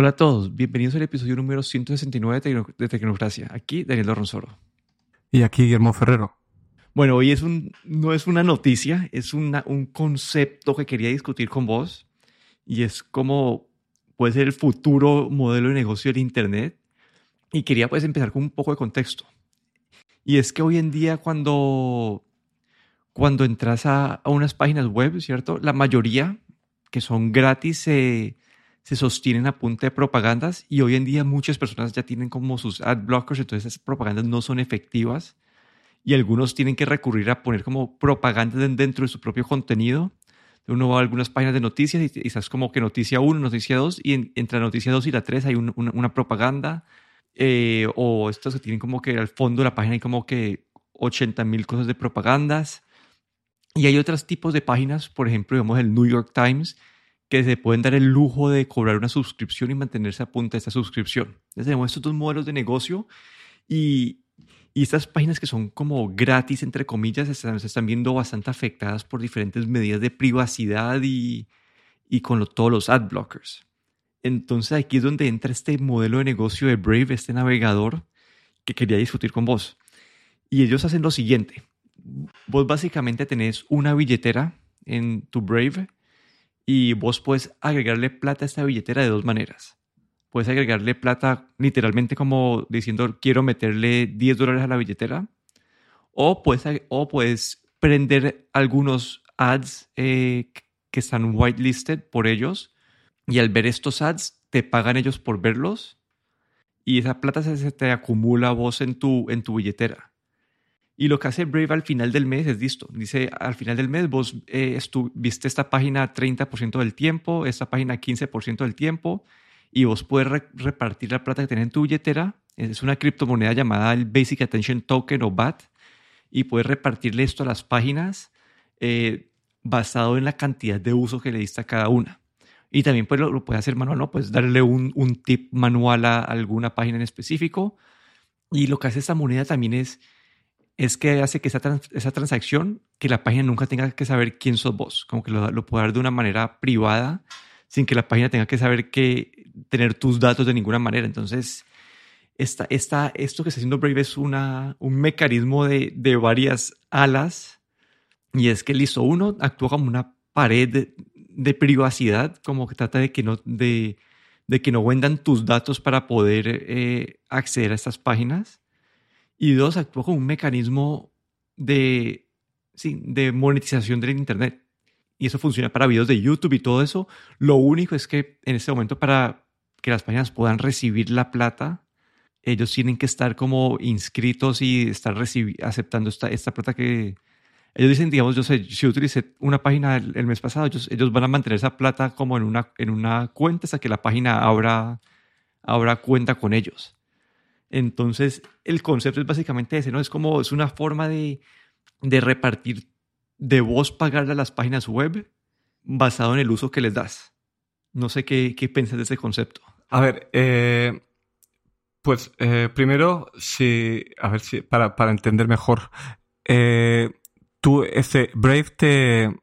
Hola a todos, bienvenidos al episodio número 169 de, Tecno- de Tecnocracia. Aquí Daniel Dorronsoro. Y aquí Guillermo Ferrero. Bueno, hoy es un, no es una noticia, es una- un concepto que quería discutir con vos y es cómo puede ser el futuro modelo de negocio del Internet. Y quería pues empezar con un poco de contexto. Y es que hoy en día cuando, cuando entras a, a unas páginas web, ¿cierto? La mayoría que son gratis se, se sostienen a punta de propagandas y hoy en día muchas personas ya tienen como sus ad blockers, entonces esas propagandas no son efectivas y algunos tienen que recurrir a poner como propaganda den- dentro de su propio contenido. Uno va a algunas páginas de noticias y, estás como que noticia 1, noticia 2 y en- entre la noticia 2 y la 3 hay un- una, una propaganda eh, o estos que tienen como que al fondo de la página hay como que 80 mil cosas de propagandas. Y hay otros tipos de páginas, por ejemplo, digamos el New York Times, que se pueden dar el lujo de cobrar una suscripción y mantenerse a punta de esta suscripción. Entonces tenemos estos dos modelos de negocio y, y estas páginas que son como gratis, entre comillas, están, se están viendo bastante afectadas por diferentes medidas de privacidad y, y con lo- todos los ad blockers. Entonces aquí es donde entra este modelo de negocio de Brave, este navegador que quería discutir con vos. Y ellos hacen lo siguiente. Vos básicamente tenés una billetera en tu Brave y vos puedes agregarle plata a esta billetera de dos maneras. Puedes agregarle plata literalmente como diciendo quiero meterle 10 dólares a la billetera o puedes, o puedes prender algunos ads eh, que están whitelisted por ellos y al ver estos ads te pagan ellos por verlos y esa plata se, te acumula vos en tu, en tu billetera. Y lo que hace Brave al final del mes es listo. Dice, al final del mes vos eh, viste esta página 30% del tiempo, esta página 15% del tiempo, y vos puedes re- repartir la plata que tenés en tu billetera. Es una criptomoneda llamada el Basic Attention Token o BAT, y puedes repartirle esto a las páginas eh, basado en la cantidad de uso que le diste a cada una. Y también pues, lo, lo puedes hacer manual, ¿no? Puedes darle un, un tip manual a alguna página en específico. Y lo que hace esta moneda también es es que hace que esa, trans- esa transacción, que la página nunca tenga que saber quién sos vos, como que lo, lo pueda dar de una manera privada, sin que la página tenga que saber que tener tus datos de ninguna manera. Entonces, esta, esta, esto que está haciendo Brave es una, un mecanismo de, varias alas, y es que listo, uno actúa como una pared de, privacidad, como que trata de que no, de, de que no vendan tus datos para poder eh, acceder a estas páginas. Y dos, actúa como un mecanismo de, sí, de monetización del Internet. Y eso funciona para videos de YouTube y todo eso. Lo único es que en este momento para que las páginas puedan recibir la plata, ellos tienen que estar como inscritos y estar aceptando esta, esta plata que... Ellos dicen, digamos, yo sé, si utilicé una página el, el mes pasado, ellos, ellos van a mantener esa plata como en una, en una cuenta hasta que la página abra, abra cuenta con ellos. Entonces, el concepto es básicamente ese, ¿no? Es como, es una forma de, de repartir, de vos pagarle a las páginas web basado en el uso que les das. No sé qué, qué piensas de ese concepto. A ver, eh, pues eh, primero, si, a ver si, para, para entender mejor, eh, tú, ese Brave te,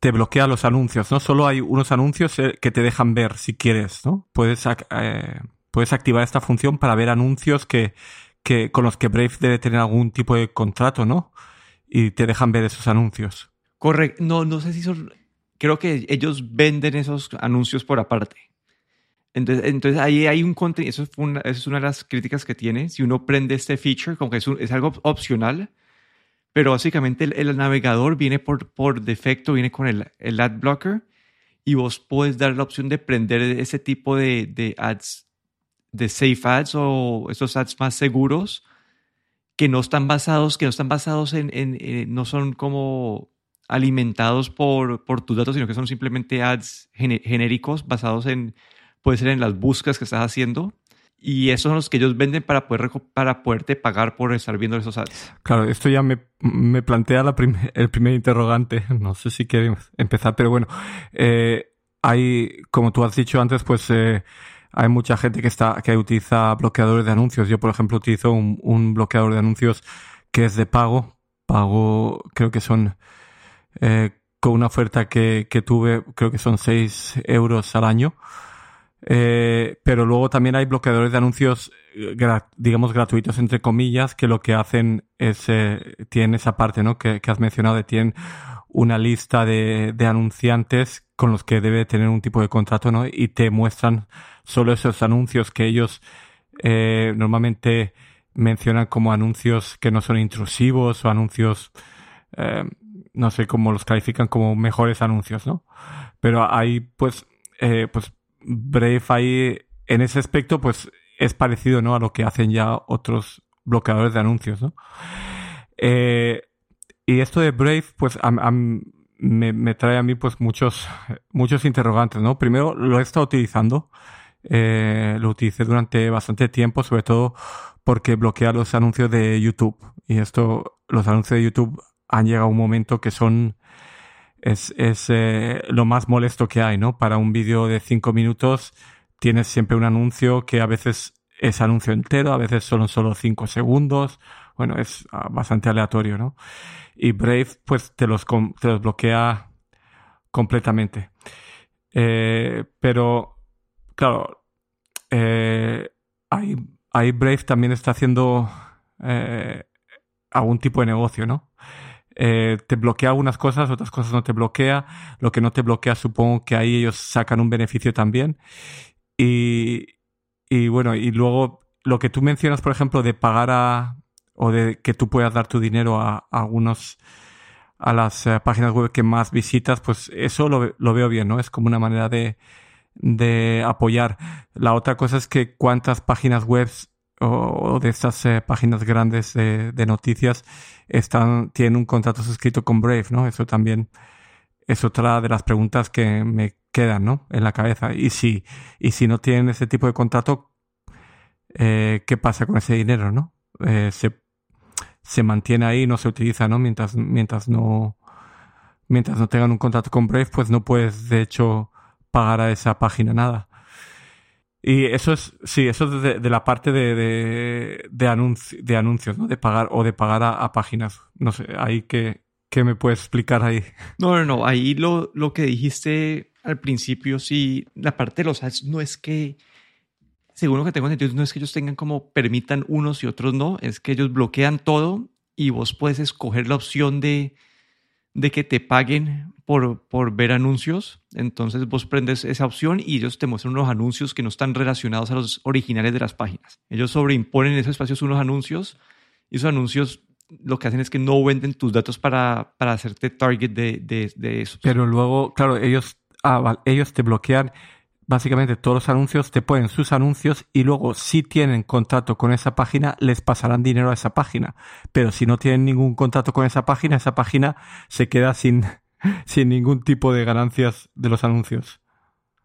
te bloquea los anuncios, ¿no? Solo hay unos anuncios eh, que te dejan ver si quieres, ¿no? Puedes, eh, puedes activar esta función para ver anuncios que, que, con los que Brave debe tener algún tipo de contrato, ¿no? Y te dejan ver esos anuncios. Correcto. No, no sé si son. Creo que ellos venden esos anuncios por aparte. Entonces, entonces ahí hay un contenido. Eso, fue una- es una de las críticas que tiene. Si uno prende este feature, como que es, es algo opcional, pero básicamente el, el navegador viene por, por defecto, viene con el, el ad blocker y vos puedes dar la opción de prender ese tipo de, de ads, de safe ads o esos ads más seguros que no están basados, que no están basados en, en- en- no son como alimentados por, por tus datos, sino que son simplemente ads genéricos basados en, puede ser en las búsquedas que estás haciendo. Y esos son los que ellos venden para, poder, para poderte pagar por estar viendo esos ads. Claro, esto ya me, me plantea la prim- el primer interrogante. No sé si queremos empezar, pero bueno, eh, hay, como tú has dicho antes, pues eh, hay mucha gente que está que utiliza bloqueadores de anuncios. Yo, por ejemplo, utilizo un, bloqueador de anuncios que es de pago. Pago, creo que son eh, con una oferta que, que tuve, creo que son 6 euros al año. Eh, pero luego también hay bloqueadores de anuncios, eh, digamos, gratuitos, entre comillas, que lo que hacen es, eh, tienen esa parte, ¿no? Que, has mencionado, de tienen una lista de, de, anunciantes con los que debe tener un tipo de contrato, ¿no? Y te muestran solo esos anuncios que ellos eh, normalmente mencionan como anuncios que no son intrusivos o anuncios, eh, no sé cómo los califican como mejores anuncios, ¿no? Pero ahí, pues, eh, pues Brave ahí, en ese aspecto, pues es parecido, ¿no? A lo que hacen ya otros bloqueadores de anuncios, ¿no? Y esto de Brave, pues, me, me, trae a mí, pues, muchos, muchos interrogantes, ¿no? Primero, lo he estado utilizando. Eh, lo utilicé durante bastante tiempo, sobre todo porque bloquea los anuncios de YouTube. Y esto, los anuncios de YouTube han llegado a un momento que son, es, es eh, lo más molesto que hay, ¿no? Para un vídeo de cinco minutos tienes siempre un anuncio que a veces es anuncio entero, a veces son solo cinco segundos. Bueno, es ah, bastante aleatorio, ¿no? Y Brave, pues, te los, te los bloquea completamente. Eh, pero, claro, eh, ahí Brave también está haciendo eh, algún tipo de negocio, ¿no? Eh, te bloquea algunas cosas, otras cosas no te bloquea. Lo que no te bloquea, supongo que ahí ellos sacan un beneficio también. Y, bueno, y luego lo que tú mencionas, por ejemplo, de pagar a o de que tú puedas dar tu dinero a, algunos a las eh, páginas web que más visitas, pues eso lo, veo bien, ¿no? Es como una manera de, de apoyar. La otra cosa es que cuántas páginas web o, de estas eh, páginas grandes de, noticias están, tienen un contrato suscrito con Brave, ¿no? Eso también es otra de las preguntas que me quedan, ¿no? En la cabeza. Y si, y si no tienen ese tipo de contrato, eh, ¿qué pasa con ese dinero, no? Eh, se, se mantiene ahí, no se utiliza, ¿no? Mientras, mientras no, mientras no tengan un contrato con Brave, pues no puedes, de hecho, pagar a esa página nada. Y eso es, sí, eso es de, la parte de, de, de, anuncios, ¿no? De pagar o de pagar a, páginas. No sé, ahí que, ¿qué me puedes explicar ahí? No, no, no. Ahí lo, lo que dijiste al principio, sí, la parte de los ads no es que, según lo que tengo entendido, no es que ellos tengan como permitan unos y otros no, es que ellos bloquean todo y vos puedes escoger la opción de, de que te paguen por, por ver anuncios. Entonces vos prendes esa opción y ellos te muestran unos anuncios que no están relacionados a los originales de las páginas. Ellos sobreimponen en esos espacios unos anuncios y esos anuncios lo que hacen es que no venden tus datos para, para hacerte target de, de, eso. Pero luego, claro, ellos, ah, ellos te bloquean básicamente todos los anuncios, te ponen sus anuncios y luego si tienen contrato con esa página, les pasarán dinero a esa página. Pero si no tienen ningún contrato con esa página, esa página se queda sin, sin ningún tipo de ganancias de los anuncios.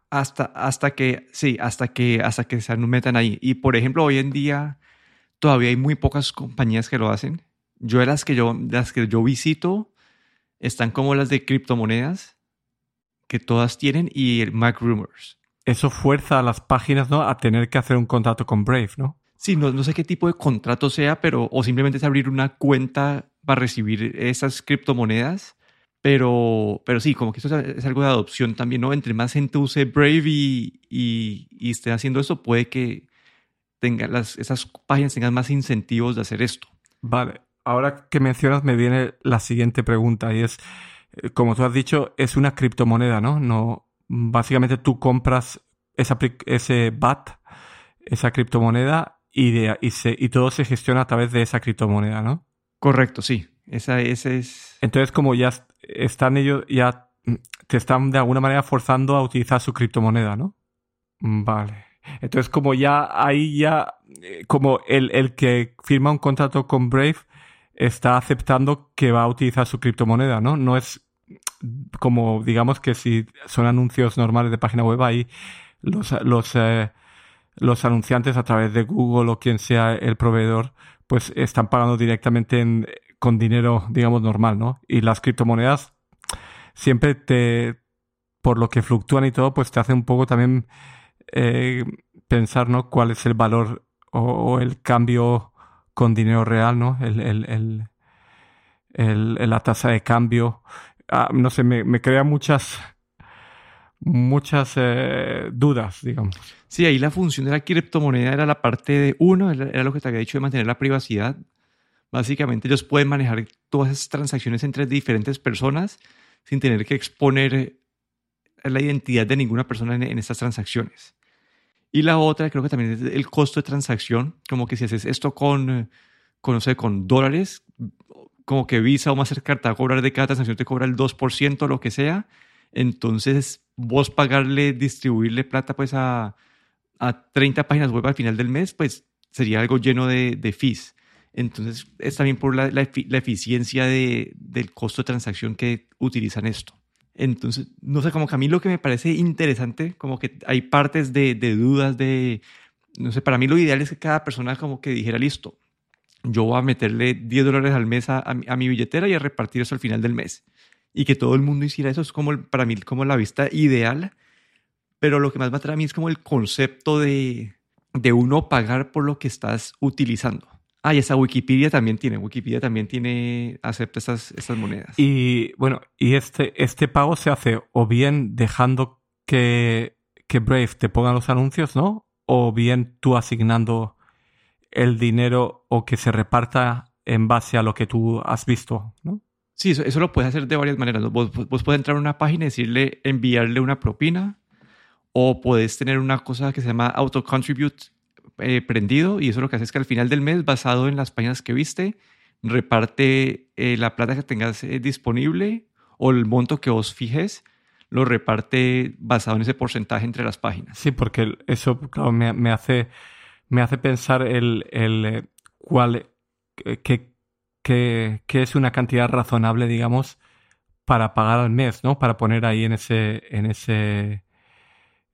Hasta, hasta que, sí, hasta que, hasta que se metan ahí. Y por ejemplo, hoy en día todavía hay muy pocas compañías que lo hacen. Yo las que yo, las que yo visito están como las de criptomonedas, que todas tienen, y el Mac Rumors. Eso fuerza a las páginas, ¿no? A tener que hacer un contrato con Brave, ¿no? Sí, no, no sé qué tipo de contrato sea, pero, o simplemente es abrir una cuenta para recibir esas criptomonedas pero, pero sí, como que esto es algo de adopción también, ¿no? Entre más gente use Brave y, y, esté haciendo eso, puede que tenga las, esas páginas tengan más incentivos de hacer esto. Vale, ahora que mencionas me viene la siguiente pregunta y es, eh, como tú has dicho, es una criptomoneda, ¿no? no básicamente tú compras esa, ese BAT, esa criptomoneda y, de, y, se, y todo se gestiona a través de esa criptomoneda, ¿no? Correcto, sí. Esa, ese es... Entonces, como ya están ellos, ya te están de alguna manera forzando a utilizar su criptomoneda, ¿no? Vale. Entonces, como ya ahí ya, eh, como el, el que firma un contrato con Brave está aceptando que va a utilizar su criptomoneda, ¿no? No es como, digamos que si son anuncios normales de página web, ahí los, los, eh, los anunciantes a través de Google o quien sea el proveedor, pues están pagando directamente en, con dinero, digamos, normal, ¿no? Y las criptomonedas siempre te, por lo que fluctúan y todo, pues te hace un poco también eh, pensar, ¿no? Cuál es el valor o, el cambio con dinero real, ¿no? El, el, el, la tasa de cambio. Ah, no sé, me, me crea muchas, muchas eh, dudas, digamos. Sí, ahí la función de la criptomoneda era la parte de uno, era lo que te había dicho de mantener la privacidad. Básicamente ellos pueden manejar todas esas transacciones entre diferentes personas sin tener que exponer la identidad de ninguna persona en, en estas transacciones. Y la otra, creo que también es el costo de transacción, como que si haces esto con, con no sé, con dólares, como que Visa o Mastercard te va a cobrar de cada transacción, te cobra el 2% o lo que sea, entonces vos pagarle, distribuirle plata pues a, a 30 páginas web al final del mes, pues sería algo lleno de, de fees. Entonces es también por la, la, eficiencia de, del costo de transacción que utilizan esto. Entonces, no sé, como que a mí lo que me parece interesante, como que hay partes de, de dudas, de, no sé, para mí lo ideal es que cada persona como que dijera, listo, yo voy a meterle 10 dólares al mes a, a, mi billetera y a repartir eso al final del mes. Y que todo el mundo hiciera eso es como, para mí, como la vista ideal. Pero lo que más me atrae a mí es como el concepto de, de uno pagar por lo que estás utilizando. Ah, y esa Wikipedia también tiene. Wikipedia también tiene, acepta esas, esas monedas. Y bueno, y este, este pago se hace o bien dejando que, que Brave te ponga los anuncios, ¿no? O bien tú asignando el dinero o que se reparta en base a lo que tú has visto, ¿no? Sí, eso, eso lo puedes hacer de varias maneras. Vos, vos, puedes entrar a una página y decirle, enviarle una propina, o puedes tener una cosa que se llama auto contribute eh, prendido y eso lo que hace es que al final del mes, basado en las páginas que viste, reparte eh, la plata que tengas eh, disponible o el monto que vos fijes, lo reparte basado en ese porcentaje entre las páginas. Sí, porque eso claro, me, me, hace, me hace pensar el, el cuál, que, que, que, es una cantidad razonable, digamos, para pagar al mes, ¿no? Para poner ahí en ese, en ese,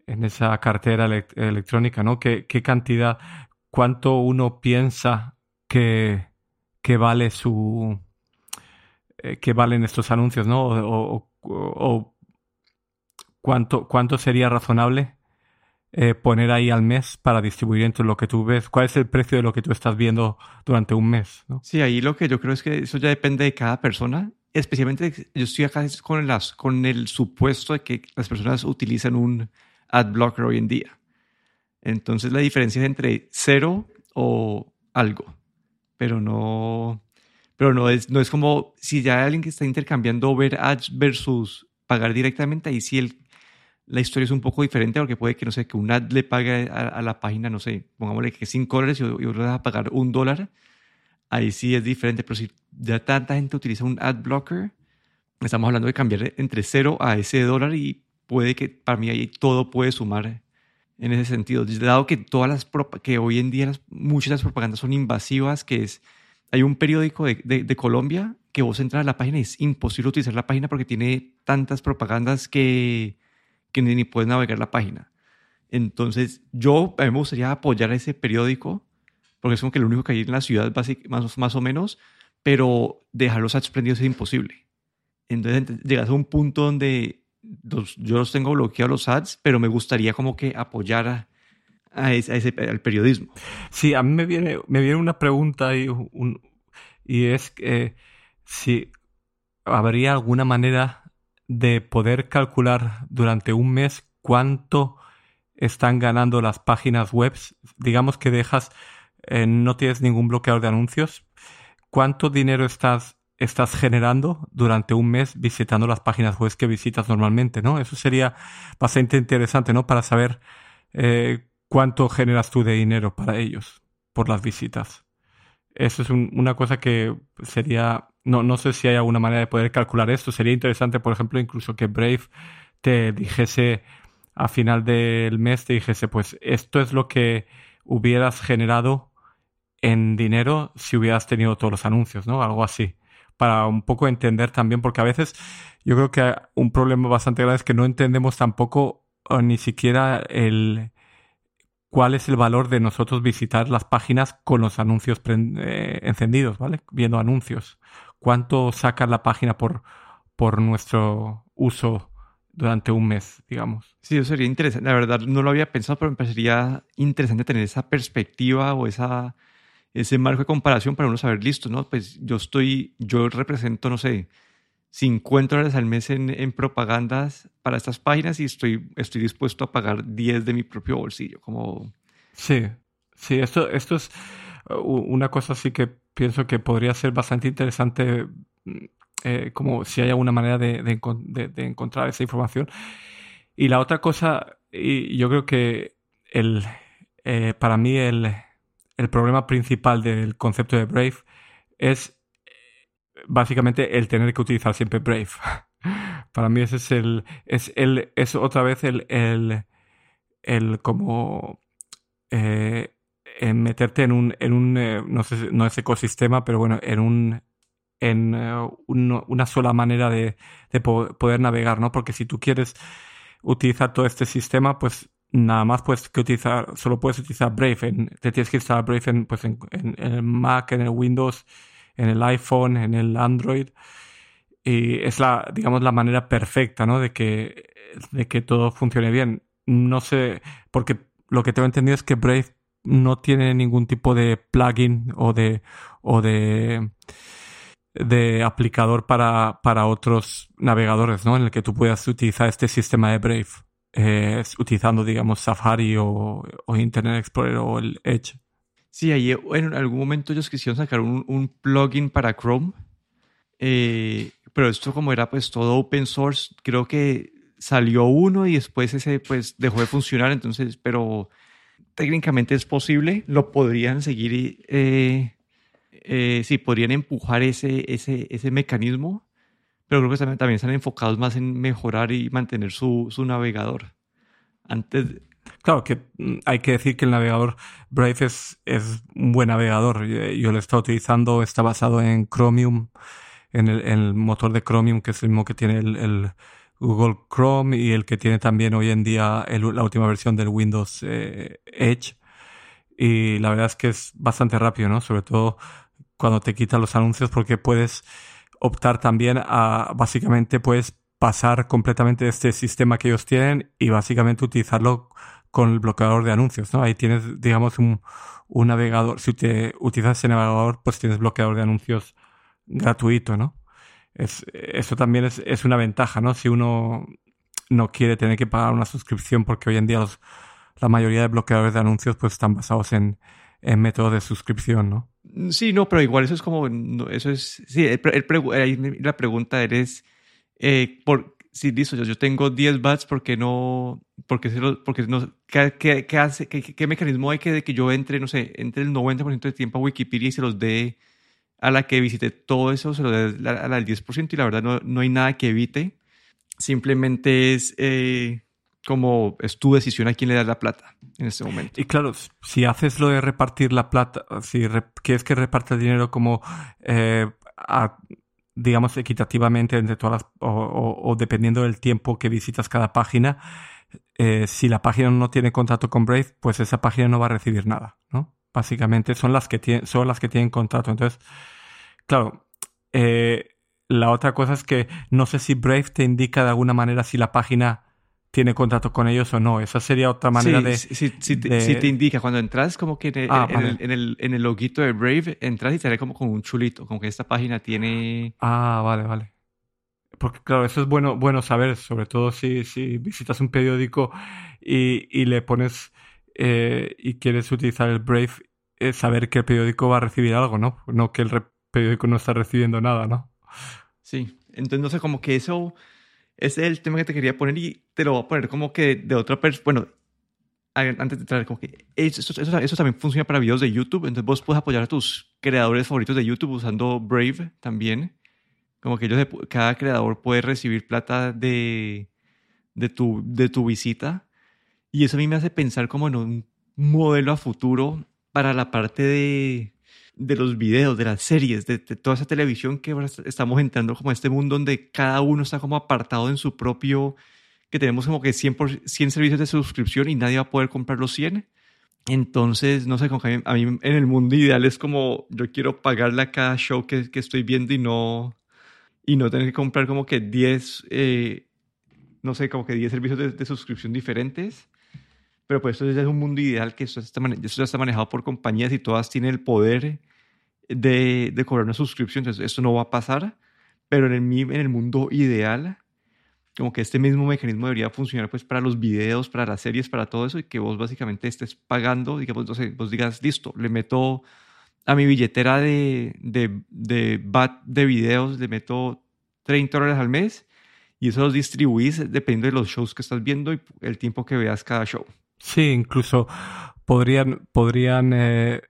en esa cartera electrónica, ¿no? ¿Qué, ¿Qué, cantidad, cuánto uno piensa que, que vale su, eh, que valen estos anuncios, ¿no? O, o cuánto, cuánto sería razonable eh, poner ahí al mes para distribuir entre lo que tú ves. ¿Cuál es el precio de lo que tú estás viendo durante un mes? ¿no? Sí, ahí lo que yo creo es que eso ya depende de cada persona. Especialmente yo estoy acá con, las, con el supuesto de que las personas utilizan un ad blocker hoy en día. Entonces la diferencia es entre cero o algo, pero no, pero no es, no es como si ya hay alguien que está intercambiando ver ads versus pagar directamente, ahí sí el, la historia es un poco diferente porque puede que, no sé, que un ad le pague a, a la página, no sé, pongámosle que 5 dólares y, y otro va a pagar un dólar, ahí sí es diferente, pero si ya tanta gente utiliza un ad blocker, estamos hablando de cambiar entre cero a ese dólar y puede que para mí ahí todo puede sumar en ese sentido. Dado que todas las que hoy en día las, muchas de las propagandas son invasivas, que es hay un periódico de, de, de, Colombia que vos entras a la página y es imposible utilizar la página porque tiene tantas propagandas que, que ni, ni puedes navegar la página. Entonces, yo a mí me gustaría apoyar a ese periódico porque es como que lo único que hay en la ciudad, más, más o menos, pero dejar los ads prendidos es imposible. Entonces, llegas a un punto donde los, yo los tengo bloqueados los ads, pero me gustaría como que apoyar a ese, a ese, al periodismo. Sí, a mí me viene, me viene una pregunta y, un, y es que si habría alguna manera de poder calcular durante un mes cuánto están ganando las páginas web. Digamos que dejas, eh, no tienes ningún bloqueador de anuncios. ¿Cuánto dinero estás estás generando durante un mes visitando las páginas web que visitas normalmente, ¿no? Eso sería bastante interesante, ¿no? Para saber eh, cuánto generas tú de dinero para ellos por las visitas. Eso es un, una cosa que sería, no, no sé si hay alguna manera de poder calcular esto. Sería interesante, por ejemplo, incluso que Brave te dijese a final del mes, te dijese, pues esto es lo que hubieras generado en dinero si hubieras tenido todos los anuncios, ¿no? Algo así para un poco entender también, porque a veces yo creo que un problema bastante grave es que no entendemos tampoco ni siquiera el cuál es el valor de nosotros visitar las páginas con los anuncios eh, encendidos, ¿vale? Viendo anuncios. ¿Cuánto saca la página por, por nuestro uso durante un mes, digamos? Sí, eso sería interesante. La verdad no lo había pensado, pero me parecería interesante tener esa perspectiva o esa ese marco de comparación para uno saber, listo, ¿no? Pues yo estoy, yo represento, no sé, 50 dólares al mes en, en, propagandas para estas páginas y estoy, estoy dispuesto a pagar 10 de mi propio bolsillo. Como... Sí, sí, esto, esto es uh, una cosa así que pienso que podría ser bastante interesante, mm, eh, como si hay alguna manera de, de, encontrar esa información. Y la otra cosa, y yo creo que el, eh, para mí el, el problema principal del concepto de Brave es básicamente el tener que utilizar siempre Brave. Para mí ese es el, es el, es otra vez el, el, el como eh, meterte en un, en un eh, no sé, no es ecosistema, pero bueno, en un, en uh, una sola manera de, de poder navegar, ¿no? Porque si tú quieres utilizar todo este sistema, pues nada más puedes que utilizar, solo puedes utilizar Brave, en, te tienes que instalar Brave en, pues en, el Mac, en el Windows, en el iPhone, en el Android. Y es la, digamos, la manera perfecta, ¿no? De que, de que todo funcione bien. No sé, porque lo que tengo entendido es que Brave no tiene ningún tipo de plugin o de, o de, de aplicador para, para otros navegadores, ¿no? En el que tú puedas utilizar este sistema de Brave, eh, utilizando, digamos, Safari o, o Internet Explorer o el Edge. Sí, ahí en algún momento ellos quisieron sacar un, plugin para Chrome, eh, pero esto como era pues todo open source, creo que salió uno y después ese pues dejó de funcionar, entonces, pero técnicamente es posible, lo podrían seguir, eh, eh, sí, podrían empujar ese, ese, ese mecanismo, pero creo que también, también están enfocados más en mejorar y mantener su, su navegador. Antes, Claro que mm, hay que decir que el navegador Brave es, es un buen navegador. Yo lo he estado utilizando, está basado en Chromium, en el, motor de Chromium, que es el mismo que tiene el, Google Chrome y el que tiene también hoy en día la última versión del Windows eh, Edge. Y la verdad es que es bastante rápido, ¿no? Sobre todo cuando te quitan los anuncios, porque puedes optar también a, básicamente, puedes pasar completamente este sistema que ellos tienen y básicamente utilizarlo con el bloqueador de anuncios, ¿no? Ahí tienes, digamos, un, navegador. Si te utilizas ese navegador, pues tienes bloqueador de anuncios gratuito, ¿no? Es, eso también es, una ventaja, ¿no? Si uno no quiere tener que pagar una suscripción, porque hoy en día la mayoría de bloqueadores de anuncios pues están basados en, en métodos de suscripción, ¿no? Sí, no, pero igual eso es como, eso es, sí, la pregunta eres, eh, por, sí, listo, yo, yo tengo 10 bats, ¿por qué no, porque, porque no, ¿qué, qué, hace, qué, qué, mecanismo hay que de que yo entre, no sé, entre el 90% de tiempo a Wikipedia y se los dé a la que visite todo eso, se lo dé a la del 10% y la verdad no, no hay nada que evite, simplemente es eh, como es tu decisión a quién le das la plata en este momento. Y claro, si haces lo de repartir la plata, si quieres que reparte el dinero como eh, a digamos, equitativamente entre todas las, o, dependiendo del tiempo que visitas cada página, eh, si la página no tiene contrato con Brave, pues esa página no va a recibir nada, ¿no? Básicamente son las que, tienen, son las que tienen contrato. Entonces, claro, eh, la otra cosa es que no sé si Brave te indica de alguna manera si la página tiene contrato con ellos o no. Esa sería otra manera de, sí, sí, te indica. Cuando entras como que en, ah, el, en, el, en, el, loguito de Brave, entras y te sale como con un chulito, como que esta página tiene... Ah, vale, vale. Porque claro, eso es bueno, bueno saber, sobre todo si, si visitas un periódico y, y le pones eh, y quieres utilizar el Brave, es saber que el periódico va a recibir algo, ¿no? No que el periódico no está recibiendo nada, ¿no? Sí, entonces no sé, como que eso ese es el tema que te quería poner y te lo voy a poner como que de otra persona. Bueno, antes de entrar, como que eso, eso, también funciona para videos de YouTube. Entonces vos puedes apoyar a tus creadores favoritos de YouTube usando Brave también. Como que ellos, cada creador puede recibir plata de, de, tu, de tu visita. Y eso a mí me hace pensar como en un modelo a futuro para la parte de, de los videos, de las series, de, toda esa televisión que ahora estamos entrando como a este mundo donde cada uno está como apartado en su propio, que tenemos como que 100, 100 servicios de suscripción y nadie va a poder comprar los 100. Entonces, no sé, a mí en el mundo ideal es como yo quiero pagarle a cada show que, que estoy viendo y no, y no tener que comprar como que 10, eh, no sé, como que 10 servicios de, de suscripción diferentes. Pero pues esto ya es un mundo ideal que esto, está, esto ya está manejado por compañías y todas tienen el poder de, cobrar una suscripción. Entonces, esto no va a pasar. pero en el, mundo ideal, como que este mismo mecanismo debería funcionar pues para los videos, para las series, para todo eso y que vos básicamente estés pagando, digamos, entonces vos digas, listo, le meto a mi billetera de, de, de BAT de videos, le meto 30 dólares al mes y eso los distribuís dependiendo de los shows que estás viendo y el tiempo que veas cada show. Sí, incluso podrían, podrían eh,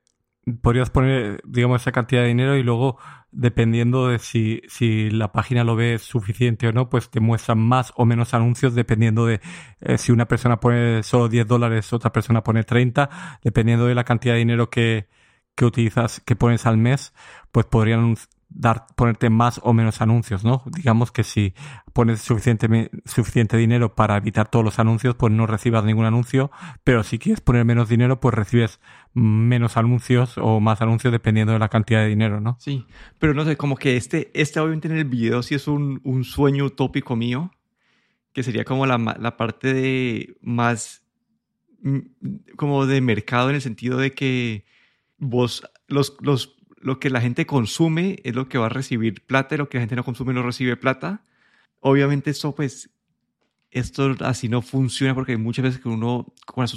podrías poner, digamos, esa cantidad de dinero y luego, dependiendo de si, si la página lo ve suficiente o no, pues te muestran más o menos anuncios dependiendo de eh, si una persona pone solo 10 dólares, otra persona pone 30, dependiendo de la cantidad de dinero que, que utilizas, que pones al mes, pues podrían dar, ponerte más o menos anuncios, ¿no? Digamos que si pones suficiente, suficiente dinero para evitar todos los anuncios, pues no recibas ningún anuncio, pero si quieres poner menos dinero, pues recibes menos anuncios o más anuncios dependiendo de la cantidad de dinero, ¿no? Sí, pero no sé, como que este, este obviamente en el video sí es un, un sueño utópico mío, que sería como la, la parte de más, mm, como de mercado en el sentido de que vos, los, los lo que la gente consume es lo que va a recibir plata y lo que la gente no consume no recibe plata. Obviamente esto pues esto así no funciona porque muchas veces que uno con las,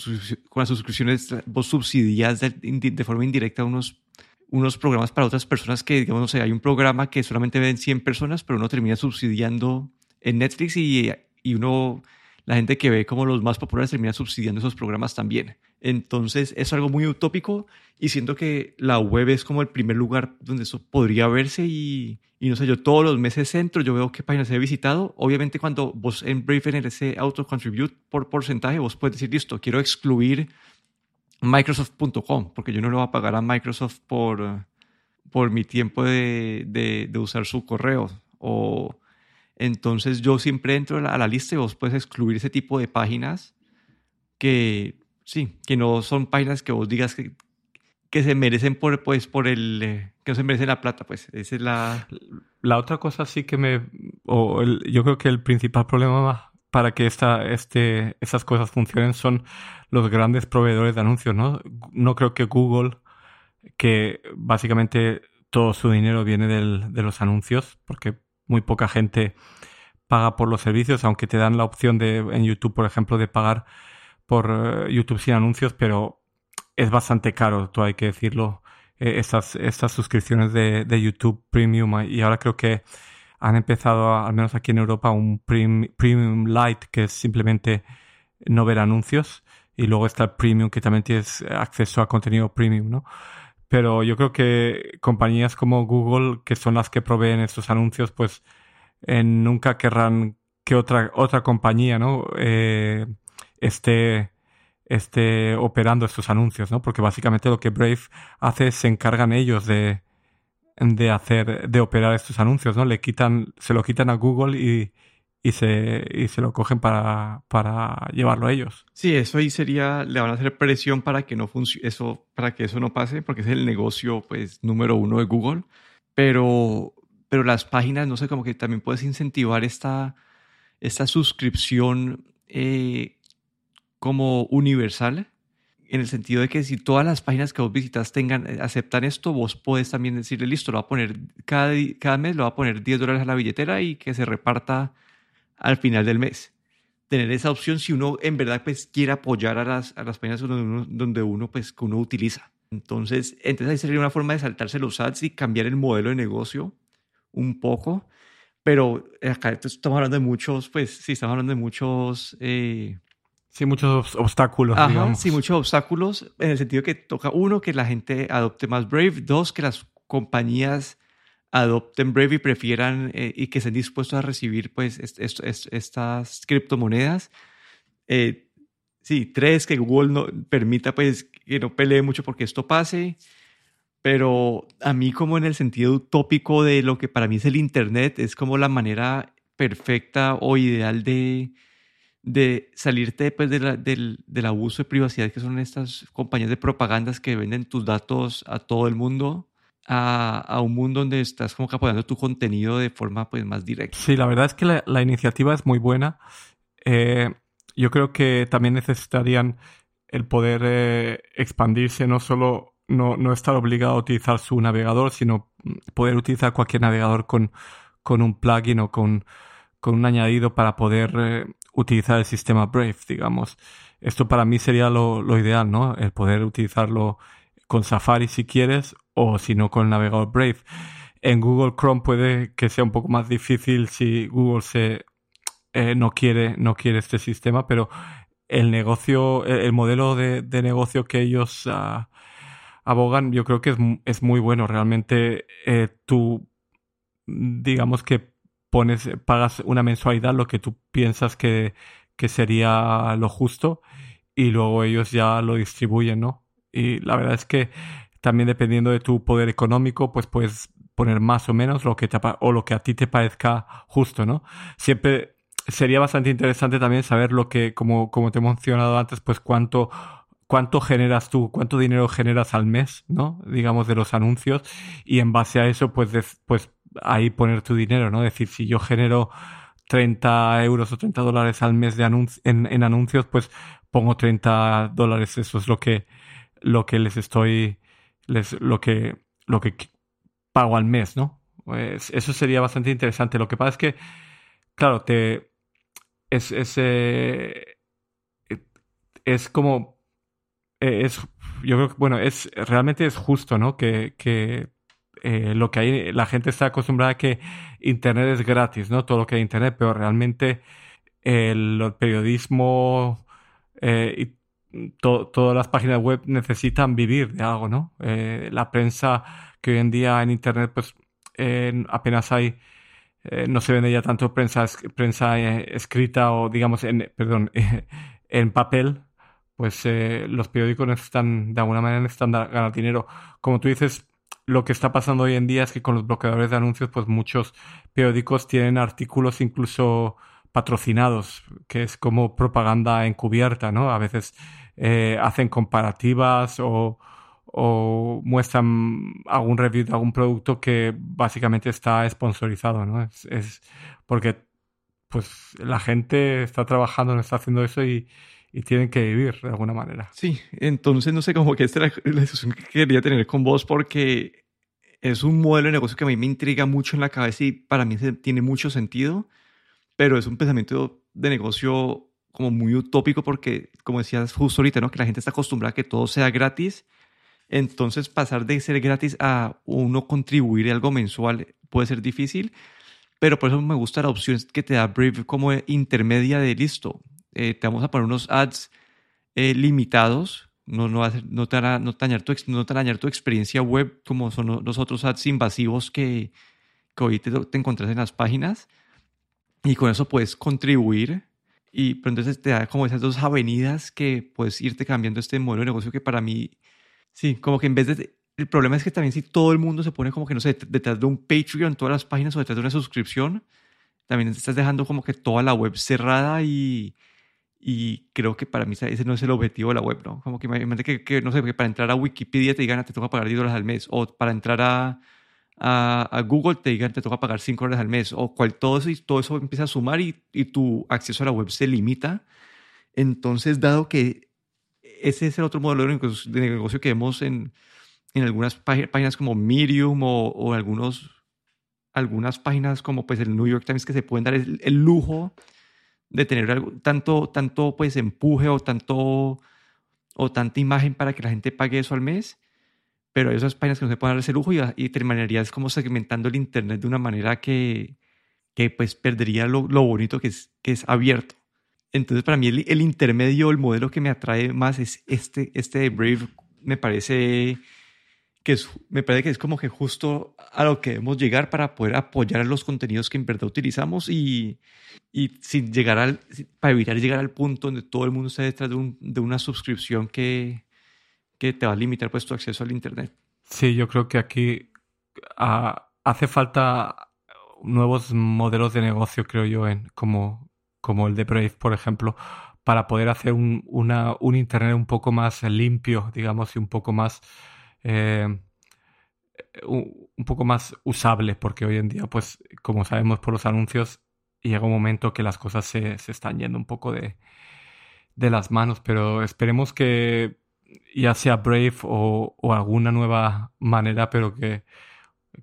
con las suscripciones vos subsidias de, forma indirecta unos, unos programas para otras personas que digamos no sé, hay un programa que solamente ven 100 personas pero uno termina subsidiando en Netflix y, y uno la gente que ve como los más populares termina subsidiando esos programas también. Entonces es algo muy utópico y siento que la web es como el primer lugar donde eso podría verse y, y no sé, yo todos los meses entro, yo veo qué páginas he visitado. Obviamente cuando vos en Brave en ese auto-contribute por porcentaje, vos puedes decir, listo, quiero excluir Microsoft.com porque yo no le voy a pagar a Microsoft por, por mi tiempo de, de, de usar su correo o entonces yo siempre entro a la, lista y vos puedes excluir ese tipo de páginas que sí, que no son páginas que vos digas que, que se merecen por, pues, por el, eh, que se merecen la plata, pues. Esa es la... La otra cosa sí que me, o yo creo que el principal problema para que esta, este, esas cosas funcionen son los grandes proveedores de anuncios, ¿no? No creo que Google, que básicamente todo su dinero viene del, de los anuncios, porque muy poca gente paga por los servicios, aunque te dan la opción de en YouTube, por ejemplo, de pagar por eh, YouTube sin anuncios, pero es bastante caro, tú hay que decirlo, eh, estas, estas suscripciones de, de, YouTube Premium y ahora creo que han empezado, al menos aquí en Europa, un Premium Light que es simplemente no ver anuncios y luego está el Premium que también tienes acceso a contenido Premium, ¿no? Pero yo creo que compañías como Google, que son las que proveen estos anuncios, pues eh, nunca querrán que otra, otra compañía ¿no? Eh, esté, esté operando estos anuncios, ¿no? Porque básicamente lo que Brave hace es se encargan ellos de, de hacer, de operar estos anuncios, ¿no? Le quitan, se lo quitan a Google y, y se, y se lo cogen para, para llevarlo a ellos. Sí, eso ahí sería, le van a hacer presión para que no eso, para que eso no pase, porque es el negocio, pues, número uno de Google. Pero, pero las páginas, no sé, como que también puedes incentivar esta, esta suscripción eh, como universal, en el sentido de que si todas las páginas que vos visitas tengan, eh, aceptan esto, vos puedes también decirle, listo, lo va a poner, cada, cada mes lo va a poner 10 dólares a la billetera y que se reparta al final del mes. Tener esa opción si uno en verdad pues quiere apoyar a las, a las páginas donde uno, donde uno, pues, que uno utiliza. Entonces, entonces ahí sería una forma de saltarse los ads y cambiar el modelo de negocio un poco. Pero acá estamos hablando de muchos, pues sí, estamos hablando de muchos... Eh, sí, muchos obstáculos. digamos. Sí, muchos obstáculos en el sentido que toca, uno, que la gente adopte más Brave, dos, que las compañías adopten Brave y prefieran eh, y que estén dispuestos a recibir pues estas criptomonedas. Eh, sí, tres, que Google no permita pues que no pelee mucho porque esto pase. Pero a mí como en el sentido utópico de lo que para mí es el Internet, es como la manera perfecta o ideal de, de salirte pues, de del, del abuso de privacidad que son estas compañías de propagandas que venden tus datos a todo el mundo a, un mundo donde estás como que apoyando tu contenido de forma pues más directa. Sí, la verdad es que la, iniciativa es muy buena. Eh, yo creo que también necesitarían el poder eh, expandirse, no solo no, no, estar obligado a utilizar su navegador, sino poder utilizar cualquier navegador con, con un plugin o con, con un añadido para poder eh, utilizar el sistema Brave, digamos. Esto para mí sería lo, lo, ideal, ¿no? El poder utilizarlo con Safari si quieres o si no con el navegador Brave. En Google Chrome puede que sea un poco más difícil si Google se eh, no quiere no quiere este sistema, pero el negocio, el modelo de, de negocio que ellos uh, abogan, yo creo que es, es muy bueno. Realmente eh, tú, digamos que pones, pagas una mensualidad, lo que tú piensas que, que sería lo justo, y luego ellos ya lo distribuyen, ¿no? Y la verdad es que también dependiendo de tu poder económico, pues puedes poner más o menos lo que te, o lo que a ti te parezca justo, ¿no? Siempre sería bastante interesante también saber lo que, como, como te he mencionado antes, pues cuánto, cuánto generas tú, cuánto dinero generas al mes, ¿no? Digamos, de los anuncios. Y en base a eso, pues, pues ahí poner tu dinero, ¿no? Es decir, si yo genero 30 euros o 30 dólares al mes de en, en, anuncios, pues pongo 30 dólares. Eso es lo que, lo que les estoy, les, lo que, lo que pago al mes, ¿no? Pues eso sería bastante interesante. Lo que pasa es que, claro, te, es, es, eh, es como, eh, es, yo creo que, bueno, es, realmente es justo, ¿no? Que, que eh, lo que hay, la gente está acostumbrada a que Internet es gratis, ¿no? Todo lo que hay Internet, pero realmente el, periodismo todas las páginas web necesitan vivir de algo, ¿no? la prensa que hoy en día en Internet, pues apenas hay eh, no se vende ya tanto prensa, prensa eh, escrita o, digamos, en, perdón, en papel, pues eh, los periódicos necesitan, de alguna manera, necesitan ganar dinero. Como tú dices, lo que está pasando hoy en día es que con los bloqueadores de anuncios, pues muchos periódicos tienen artículos incluso patrocinados, que es como propaganda encubierta, ¿no? A veces hacen comparativas o, muestran algún review de algún producto que básicamente está sponsorizado, ¿no? Es, porque pues la gente está trabajando, no está haciendo eso y, y tienen que vivir de alguna manera. Sí, entonces no sé, cómo que esta es la, discusión que quería tener con vos porque es un modelo de negocio que a mí me intriga mucho en la cabeza y para mí tiene mucho sentido, pero es un pensamiento de negocio como muy utópico porque, como decías justo ahorita, ¿no? que la gente está acostumbrada a que todo sea gratis entonces, pasar de ser gratis a uno contribuir algo mensual puede ser difícil, pero por eso me gusta la opción que te da Brave como intermedia de listo. Eh, te vamos a poner unos ads eh, limitados, no, no, no, te no, dañar tu, no dañar tu experiencia web como son los otros ads invasivos que, que hoy te, te encuentras en las páginas. Y con eso puedes contribuir y pero entonces te da como esas dos avenidas que puedes irte cambiando este modelo de negocio que para mí Sí, como que en vez de... El problema es que también si todo el mundo se pone como que, no sé, detrás de un Patreon, todas las páginas o detrás de una suscripción, también estás dejando como que toda la web cerrada y, y creo que para mí ese no es el objetivo de la web, ¿no? Como que imagínate que, que no sé, que para entrar a Wikipedia te digan, te toca pagar 10 dólares al mes, o para entrar a, a, a, Google te digan, te toca pagar 5 dólares al mes, o cual, todo, eso, y todo eso empieza a sumar y, y tu acceso a la web se limita. Entonces, dado que ese es el otro modelo de negocio que vemos en, en algunas páginas como Medium o, o, algunos, algunas páginas como pues el New York Times que se pueden dar el, lujo de tener algo, tanto, tanto pues empuje o tanto o tanta imagen para que la gente pague eso al mes, pero hay esas páginas que no se pueden dar ese lujo y, y terminarías como segmentando el Internet de una manera que, que pues perdería lo, lo bonito que es, que es abierto. Entonces, para mí el, intermedio, el modelo que me atrae más es este, este de Brave. Me parece que es, me parece que es como que justo a lo que debemos llegar para poder apoyar los contenidos que en verdad utilizamos y, y sin llegar al, para evitar llegar al punto donde todo el mundo está detrás de, un, de una suscripción que, que te va a limitar pues tu acceso al Internet. Sí, yo creo que aquí ah, hace falta nuevos modelos de negocio, creo yo, como como el de Brave, por ejemplo, para poder hacer un, un Internet un poco más limpio, digamos, y un poco más... Eh, un, poco más usable, porque hoy en día, pues, como sabemos por los anuncios, llega un momento que las cosas se, se están yendo un poco de, de, las manos, pero esperemos que ya sea Brave o, o alguna nueva manera, pero que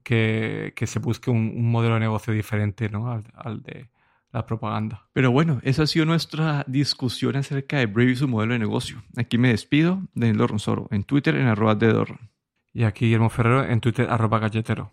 que, se busque un, modelo de negocio diferente ¿no? al, de la propaganda. Pero bueno, esa ha sido nuestra discusión acerca de Brave y su modelo de negocio. Aquí me despido, de Dorron Soro, en Twitter en arroba de Dorron. Y aquí Guillermo Ferrero en Twitter arroba galletero.